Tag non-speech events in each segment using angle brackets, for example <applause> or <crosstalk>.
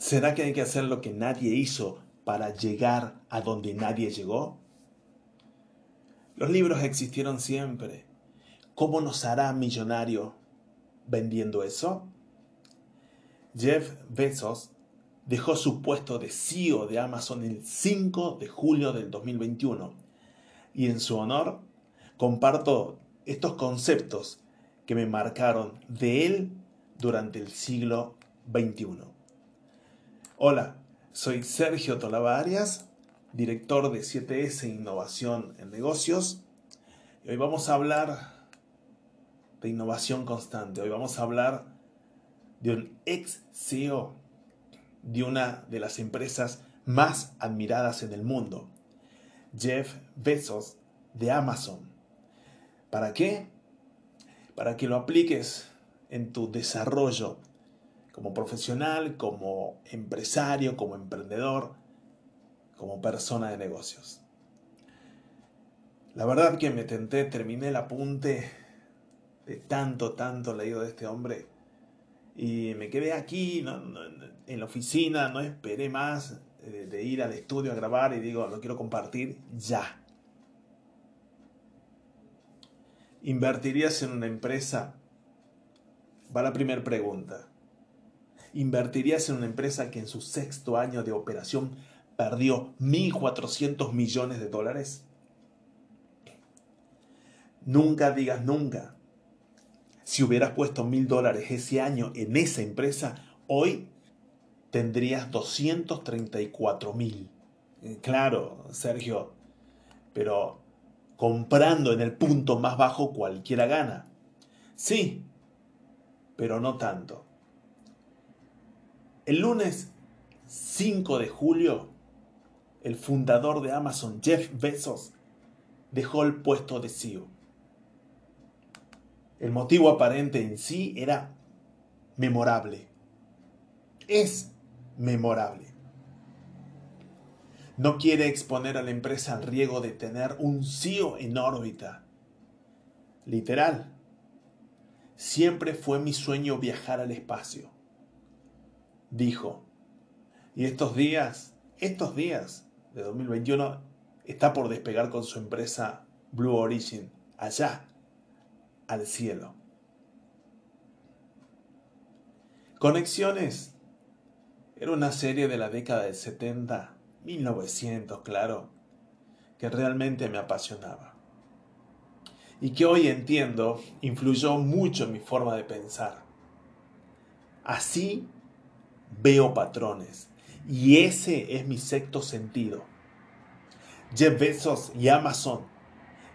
¿Será que hay que hacer lo que nadie hizo para llegar a donde nadie llegó? Los libros existieron siempre. ¿Cómo nos hará millonario vendiendo eso? Jeff Bezos dejó su puesto de CEO de Amazon el 5 de julio del 2021 y en su honor comparto estos conceptos que me marcaron de él durante el siglo XXI. Hola, soy Sergio Tolava Arias, director de 7S Innovación en Negocios. Y hoy vamos a hablar de innovación constante. Hoy vamos a hablar de un ex CEO de una de las empresas más admiradas en el mundo, Jeff Bezos de Amazon. ¿Para qué? Para que lo apliques en tu desarrollo como profesional, como empresario, como emprendedor, como persona de negocios. La verdad que me tenté, terminé el apunte de tanto, tanto leído de este hombre y me quedé aquí en la oficina, no esperé más de, de ir al estudio a grabar y digo, lo quiero compartir ya. ¿Invertirías en una empresa? Va la primera pregunta. ¿Invertirías en una empresa que en su sexto año de operación perdió 1.400 millones de dólares? Nunca digas nunca. Si hubieras puesto mil dólares ese año en esa empresa, hoy tendrías 234 mil. Eh, claro, Sergio, pero comprando en el punto más bajo cualquiera gana. Sí, pero no tanto. El lunes 5 de julio, el fundador de Amazon, Jeff Bezos, dejó el puesto de CEO. El motivo aparente en sí era memorable. Es memorable. No quiere exponer a la empresa al riesgo de tener un CEO en órbita. Literal. Siempre fue mi sueño viajar al espacio dijo, y estos días, estos días de 2021, está por despegar con su empresa Blue Origin, allá, al cielo. Conexiones era una serie de la década del 70, 1900, claro, que realmente me apasionaba. Y que hoy entiendo influyó mucho en mi forma de pensar. Así veo patrones. Y ese es mi sexto sentido. Jeff Bezos y Amazon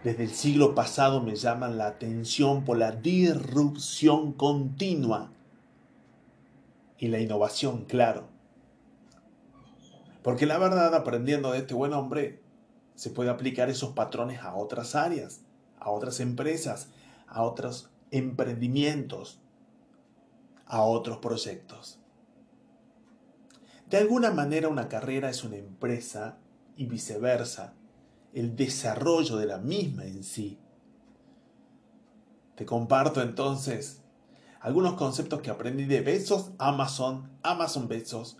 desde el siglo pasado me llaman la atención por la disrupción continua y la innovación, claro. Porque la verdad, aprendiendo de este buen hombre, se puede aplicar esos patrones a otras áreas, a otras empresas, a otros emprendimientos, a otros proyectos. De alguna manera una carrera es una empresa y viceversa, el desarrollo de la misma en sí. Te comparto entonces algunos conceptos que aprendí de Besos Amazon, Amazon Besos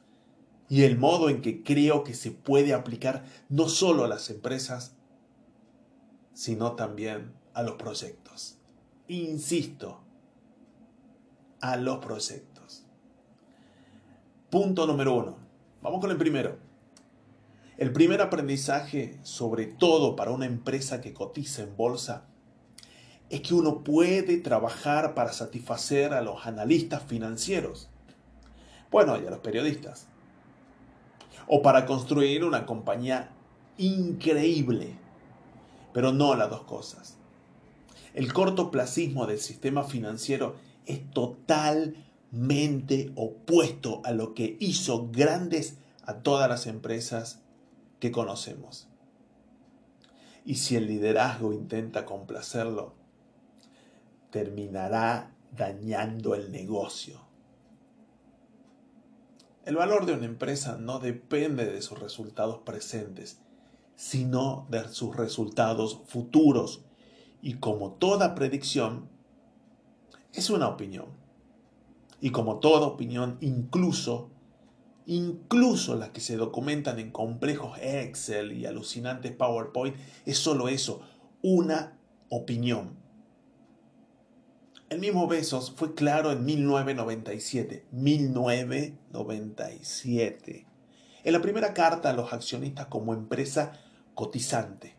y el modo en que creo que se puede aplicar no solo a las empresas, sino también a los proyectos. Insisto, a los proyectos. Punto número uno. Vamos con el primero. El primer aprendizaje, sobre todo para una empresa que cotiza en bolsa, es que uno puede trabajar para satisfacer a los analistas financieros. Bueno, y a los periodistas. O para construir una compañía increíble. Pero no las dos cosas. El cortoplacismo del sistema financiero es total mente opuesto a lo que hizo grandes a todas las empresas que conocemos. Y si el liderazgo intenta complacerlo, terminará dañando el negocio. El valor de una empresa no depende de sus resultados presentes, sino de sus resultados futuros. Y como toda predicción, es una opinión y como toda opinión, incluso incluso las que se documentan en complejos Excel y alucinantes PowerPoint, es solo eso, una opinión. El mismo Besos fue claro en 1997. 1997. En la primera carta a los accionistas como empresa cotizante.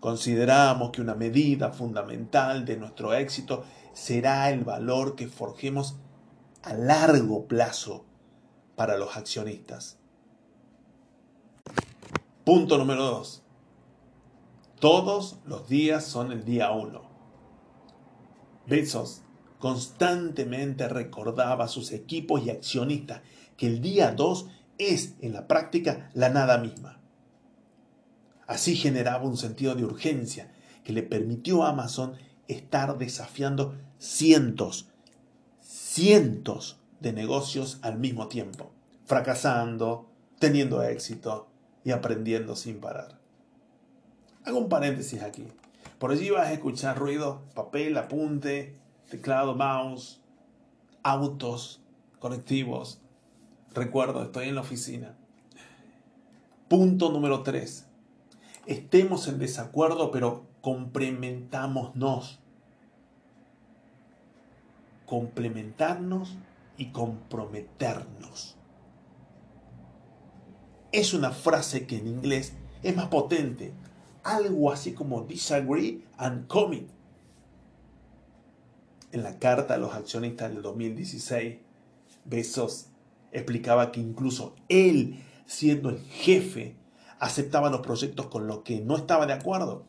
Consideramos que una medida fundamental de nuestro éxito será el valor que forjemos a largo plazo para los accionistas. Punto número 2. Todos los días son el día 1. Bezos constantemente recordaba a sus equipos y accionistas que el día 2 es en la práctica la nada misma. Así generaba un sentido de urgencia que le permitió a Amazon estar desafiando cientos, cientos de negocios al mismo tiempo, fracasando, teniendo éxito y aprendiendo sin parar. Hago un paréntesis aquí. Por allí vas a escuchar ruido, papel, apunte, teclado, mouse, autos, colectivos. Recuerdo, estoy en la oficina. Punto número 3. Estemos en desacuerdo, pero complementámonos. Complementarnos y comprometernos. Es una frase que en inglés es más potente, algo así como disagree and commit. En la carta a los accionistas del 2016, Besos explicaba que incluso él, siendo el jefe, aceptaba los proyectos con los que no estaba de acuerdo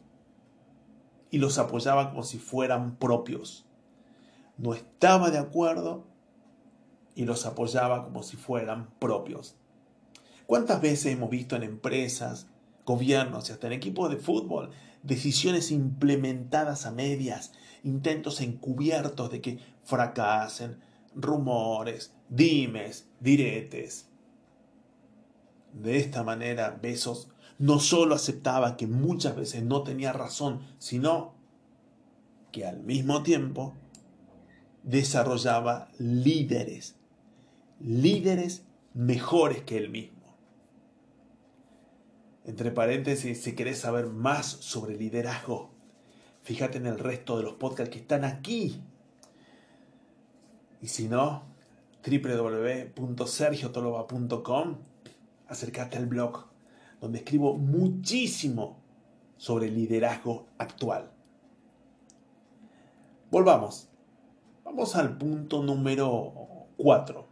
y los apoyaba como si fueran propios. No estaba de acuerdo y los apoyaba como si fueran propios. ¿Cuántas veces hemos visto en empresas, gobiernos y hasta en equipos de fútbol decisiones implementadas a medias, intentos encubiertos de que fracasen, rumores, dimes, diretes? De esta manera, Besos no solo aceptaba que muchas veces no tenía razón, sino que al mismo tiempo desarrollaba líderes, líderes mejores que él mismo. Entre paréntesis, si querés saber más sobre liderazgo, fíjate en el resto de los podcasts que están aquí. Y si no, www.sergiotoloba.com acércate al blog, donde escribo muchísimo sobre liderazgo actual. Volvamos. Vamos al punto número 4.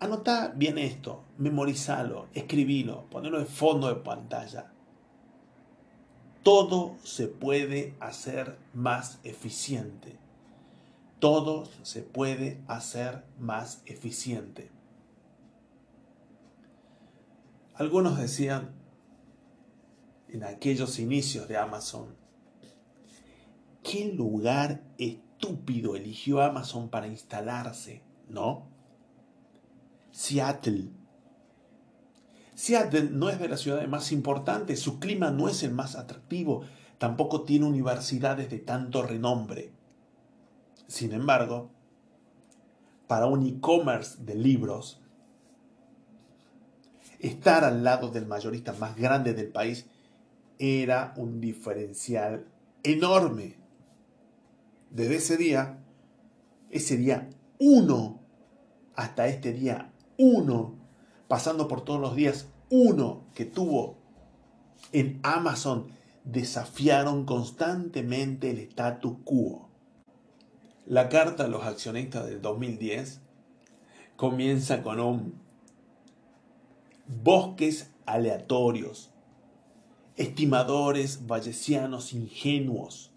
Anota bien esto, memorizalo, escribilo, ponelo de fondo de pantalla. Todo se puede hacer más eficiente. Todo se puede hacer más eficiente. Algunos decían en aquellos inicios de Amazon, ¿qué lugar estúpido eligió Amazon para instalarse? ¿No? Seattle. Seattle no es de las ciudades más importantes, su clima no es el más atractivo, tampoco tiene universidades de tanto renombre. Sin embargo, para un e-commerce de libros, estar al lado del mayorista más grande del país era un diferencial enorme. Desde ese día, ese día uno, hasta este día uno, pasando por todos los días uno que tuvo en Amazon, desafiaron constantemente el status quo. La carta a los accionistas del 2010 comienza con un bosques aleatorios, estimadores vallesianos ingenuos,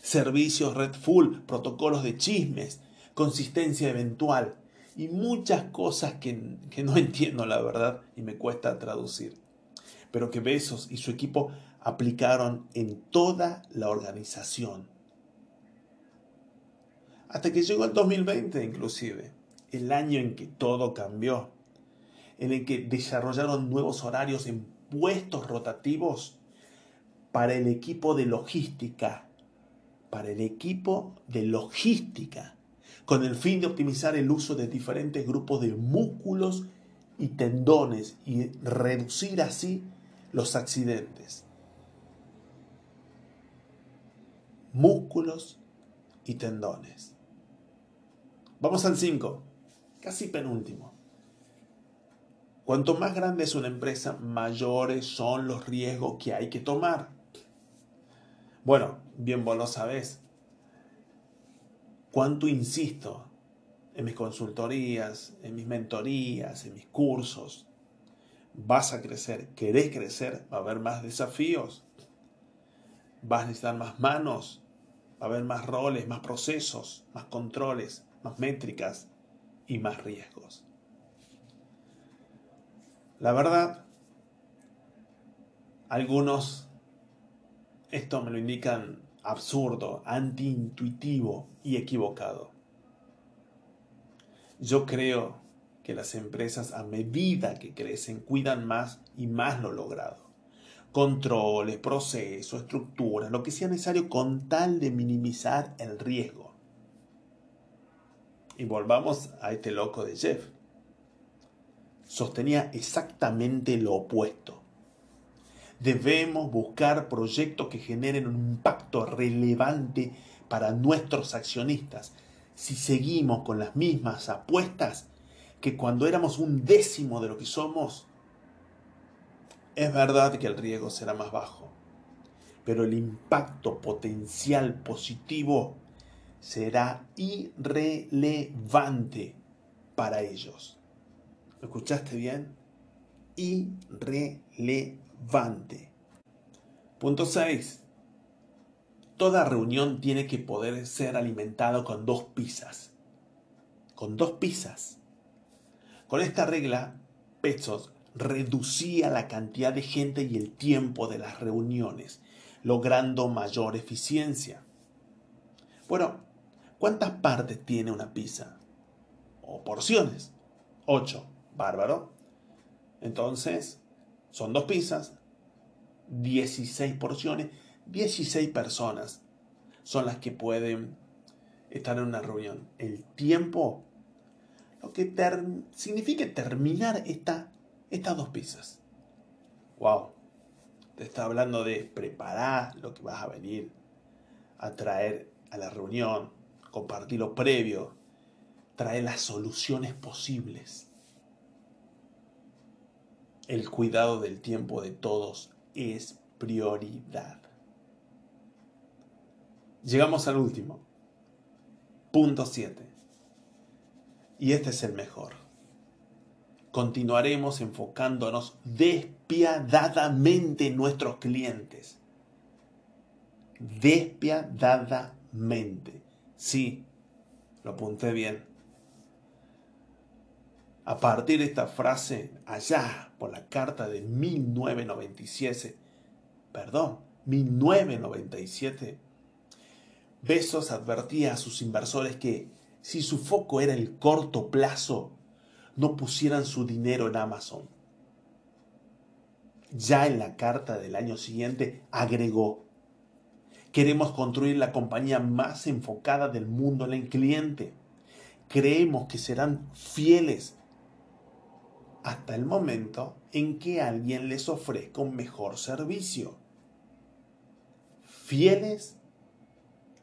servicios Red Full, protocolos de chismes, consistencia eventual y muchas cosas que, que no <laughs> entiendo la verdad y me cuesta traducir, pero que Besos y su equipo aplicaron en toda la organización. Hasta que llegó el 2020 inclusive, el año en que todo cambió en el que desarrollaron nuevos horarios en puestos rotativos para el equipo de logística, para el equipo de logística, con el fin de optimizar el uso de diferentes grupos de músculos y tendones y reducir así los accidentes. Músculos y tendones. Vamos al 5, casi penúltimo. Cuanto más grande es una empresa, mayores son los riesgos que hay que tomar. Bueno, bien vos lo. Cuánto insisto en mis consultorías, en mis mentorías, en mis cursos. Vas a crecer, querés crecer, va a haber más desafíos. Vas a necesitar más manos, va a haber más roles, más procesos, más controles, más métricas y más riesgos. La verdad, algunos esto me lo indican absurdo, antiintuitivo y equivocado. Yo creo que las empresas a medida que crecen cuidan más y más lo logrado. Controles, procesos, estructuras, lo que sea necesario con tal de minimizar el riesgo. Y volvamos a este loco de Jeff sostenía exactamente lo opuesto. Debemos buscar proyectos que generen un impacto relevante para nuestros accionistas. Si seguimos con las mismas apuestas que cuando éramos un décimo de lo que somos, es verdad que el riesgo será más bajo, pero el impacto potencial positivo será irrelevante para ellos. ¿Lo escuchaste bien? Irrelevante. Punto 6. Toda reunión tiene que poder ser alimentada con dos pizzas. Con dos pizzas. Con esta regla, Pezos reducía la cantidad de gente y el tiempo de las reuniones, logrando mayor eficiencia. Bueno, ¿cuántas partes tiene una pizza? O porciones. 8. Bárbaro. Entonces, son dos pizzas, 16 porciones, 16 personas son las que pueden estar en una reunión. El tiempo, lo que significa terminar esta, estas dos pizzas. Wow. Te está hablando de preparar lo que vas a venir a traer a la reunión, compartir lo previo, traer las soluciones posibles el cuidado del tiempo de todos es prioridad. Llegamos al último. Punto 7. Y este es el mejor. Continuaremos enfocándonos despiadadamente en nuestros clientes. Despiadadamente. Sí, lo apunté bien. A partir de esta frase, allá por la carta de 1997, perdón, 1997, Besos advertía a sus inversores que si su foco era el corto plazo, no pusieran su dinero en Amazon. Ya en la carta del año siguiente agregó, queremos construir la compañía más enfocada del mundo en el cliente. Creemos que serán fieles hasta el momento en que alguien les ofrezca un mejor servicio. Fieles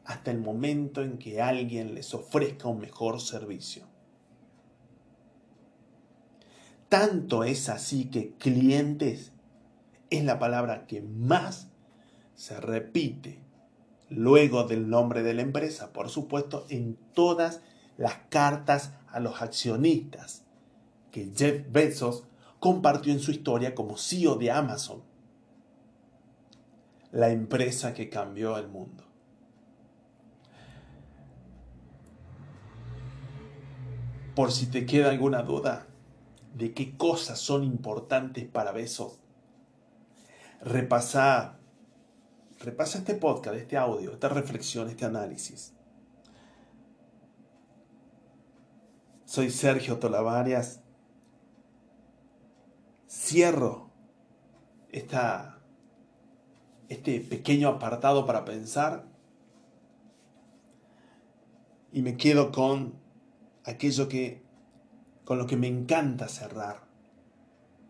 hasta el momento en que alguien les ofrezca un mejor servicio. Tanto es así que clientes es la palabra que más se repite luego del nombre de la empresa, por supuesto, en todas las cartas a los accionistas que Jeff Bezos compartió en su historia como CEO de Amazon, la empresa que cambió el mundo. Por si te queda alguna duda de qué cosas son importantes para Bezos, repasa, repasa este podcast, este audio, esta reflexión, este análisis. Soy Sergio Tolavarias cierro esta, este pequeño apartado para pensar Y me quedo con aquello que con lo que me encanta cerrar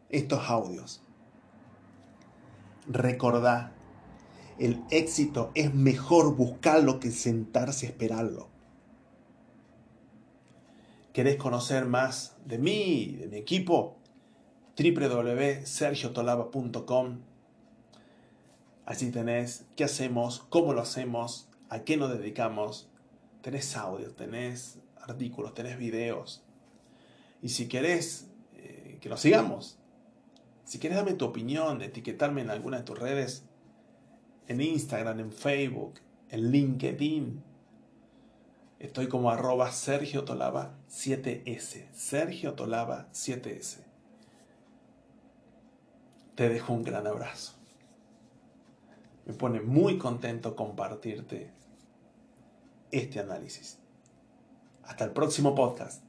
estos audios. Recordá, el éxito es mejor buscarlo que sentarse a esperarlo. ¿Querés conocer más de mí, de mi equipo? www.sergiotolaba.com Allí tenés qué hacemos, cómo lo hacemos, a qué nos dedicamos. Tenés audio, tenés artículos, tenés videos. Y si querés eh, que nos sigamos, si querés darme tu opinión, etiquetarme en alguna de tus redes, en Instagram, en Facebook, en LinkedIn, estoy como arroba Sergio Tolaba 7S. Sergio Tolaba 7S. Te dejo un gran abrazo. Me pone muy contento compartirte este análisis. Hasta el próximo podcast.